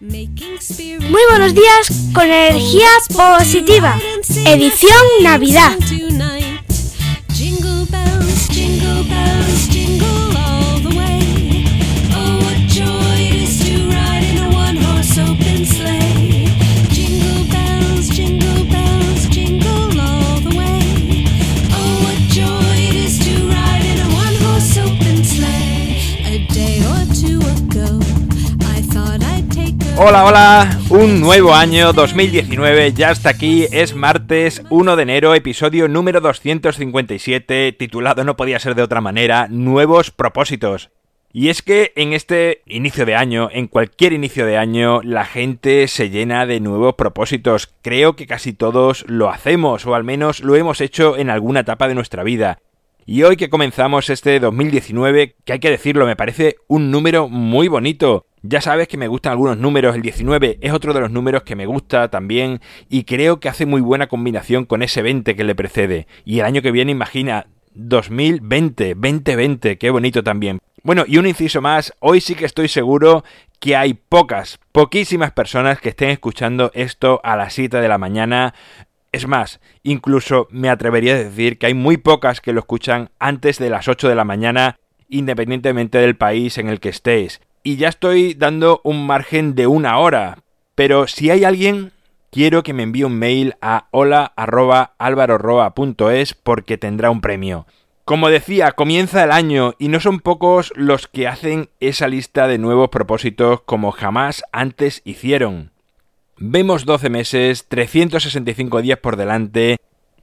Muy buenos días con energía positiva. Edición Navidad. Hola, hola, un nuevo año 2019 ya está aquí, es martes 1 de enero, episodio número 257, titulado no podía ser de otra manera, Nuevos propósitos. Y es que en este inicio de año, en cualquier inicio de año, la gente se llena de nuevos propósitos. Creo que casi todos lo hacemos, o al menos lo hemos hecho en alguna etapa de nuestra vida. Y hoy que comenzamos este 2019, que hay que decirlo, me parece un número muy bonito. Ya sabes que me gustan algunos números, el 19 es otro de los números que me gusta también y creo que hace muy buena combinación con ese 20 que le precede. Y el año que viene, imagina, 2020, 2020, qué bonito también. Bueno, y un inciso más, hoy sí que estoy seguro que hay pocas, poquísimas personas que estén escuchando esto a las 7 de la mañana. Es más, incluso me atrevería a decir que hay muy pocas que lo escuchan antes de las 8 de la mañana, independientemente del país en el que estéis y ya estoy dando un margen de una hora. Pero si hay alguien, quiero que me envíe un mail a hola.alvaroroa.es porque tendrá un premio. Como decía, comienza el año y no son pocos los que hacen esa lista de nuevos propósitos como jamás antes hicieron. Vemos 12 meses, 365 días por delante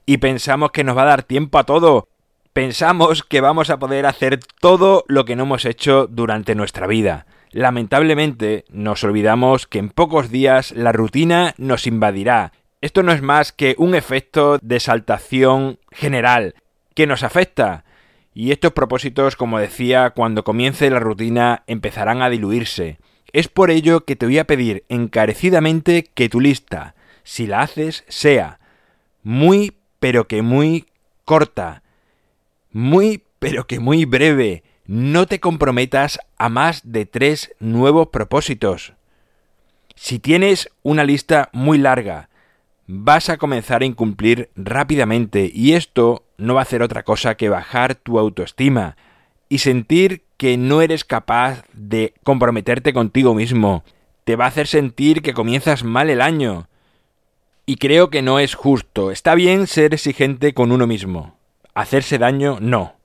y pensamos que nos va a dar tiempo a todo. Pensamos que vamos a poder hacer todo lo que no hemos hecho durante nuestra vida. Lamentablemente nos olvidamos que en pocos días la rutina nos invadirá. Esto no es más que un efecto de saltación general que nos afecta. Y estos propósitos, como decía, cuando comience la rutina empezarán a diluirse. Es por ello que te voy a pedir encarecidamente que tu lista, si la haces, sea muy, pero que muy corta, muy, pero que muy breve, no te comprometas a más de tres nuevos propósitos. Si tienes una lista muy larga, vas a comenzar a incumplir rápidamente y esto no va a hacer otra cosa que bajar tu autoestima y sentir que no eres capaz de comprometerte contigo mismo. Te va a hacer sentir que comienzas mal el año. Y creo que no es justo. Está bien ser exigente con uno mismo. Hacerse daño no.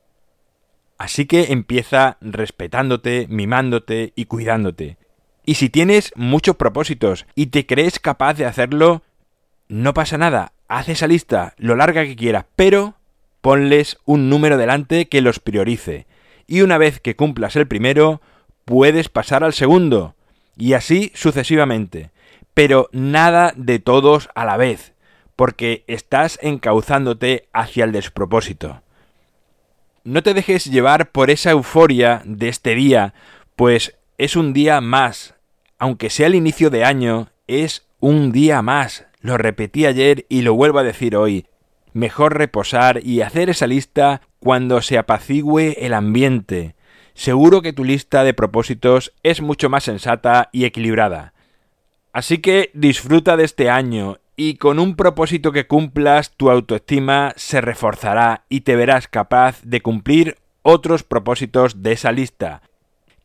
Así que empieza respetándote, mimándote y cuidándote. Y si tienes muchos propósitos y te crees capaz de hacerlo, no pasa nada, haz esa lista, lo larga que quieras, pero ponles un número delante que los priorice. Y una vez que cumplas el primero, puedes pasar al segundo. Y así sucesivamente. Pero nada de todos a la vez, porque estás encauzándote hacia el despropósito. No te dejes llevar por esa euforia de este día, pues es un día más. Aunque sea el inicio de año, es un día más. Lo repetí ayer y lo vuelvo a decir hoy. Mejor reposar y hacer esa lista cuando se apacigüe el ambiente. Seguro que tu lista de propósitos es mucho más sensata y equilibrada. Así que disfruta de este año y con un propósito que cumplas tu autoestima se reforzará y te verás capaz de cumplir otros propósitos de esa lista.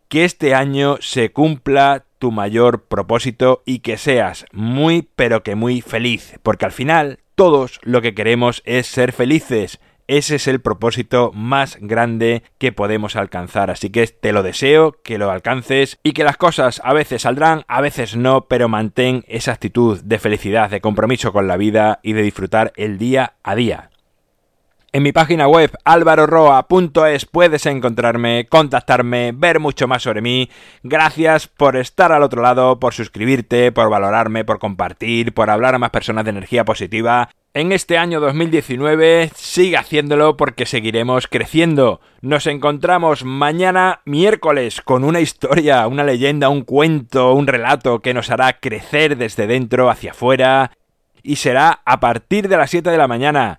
Que este año se cumpla tu mayor propósito y que seas muy pero que muy feliz, porque al final todos lo que queremos es ser felices ese es el propósito más grande que podemos alcanzar. Así que te lo deseo, que lo alcances y que las cosas a veces saldrán, a veces no, pero mantén esa actitud de felicidad, de compromiso con la vida y de disfrutar el día a día. En mi página web alvaroroa.es puedes encontrarme, contactarme, ver mucho más sobre mí. Gracias por estar al otro lado, por suscribirte, por valorarme, por compartir, por hablar a más personas de energía positiva en este año 2019 sigue haciéndolo porque seguiremos creciendo. Nos encontramos mañana miércoles con una historia, una leyenda, un cuento, un relato que nos hará crecer desde dentro hacia afuera y será a partir de las 7 de la mañana.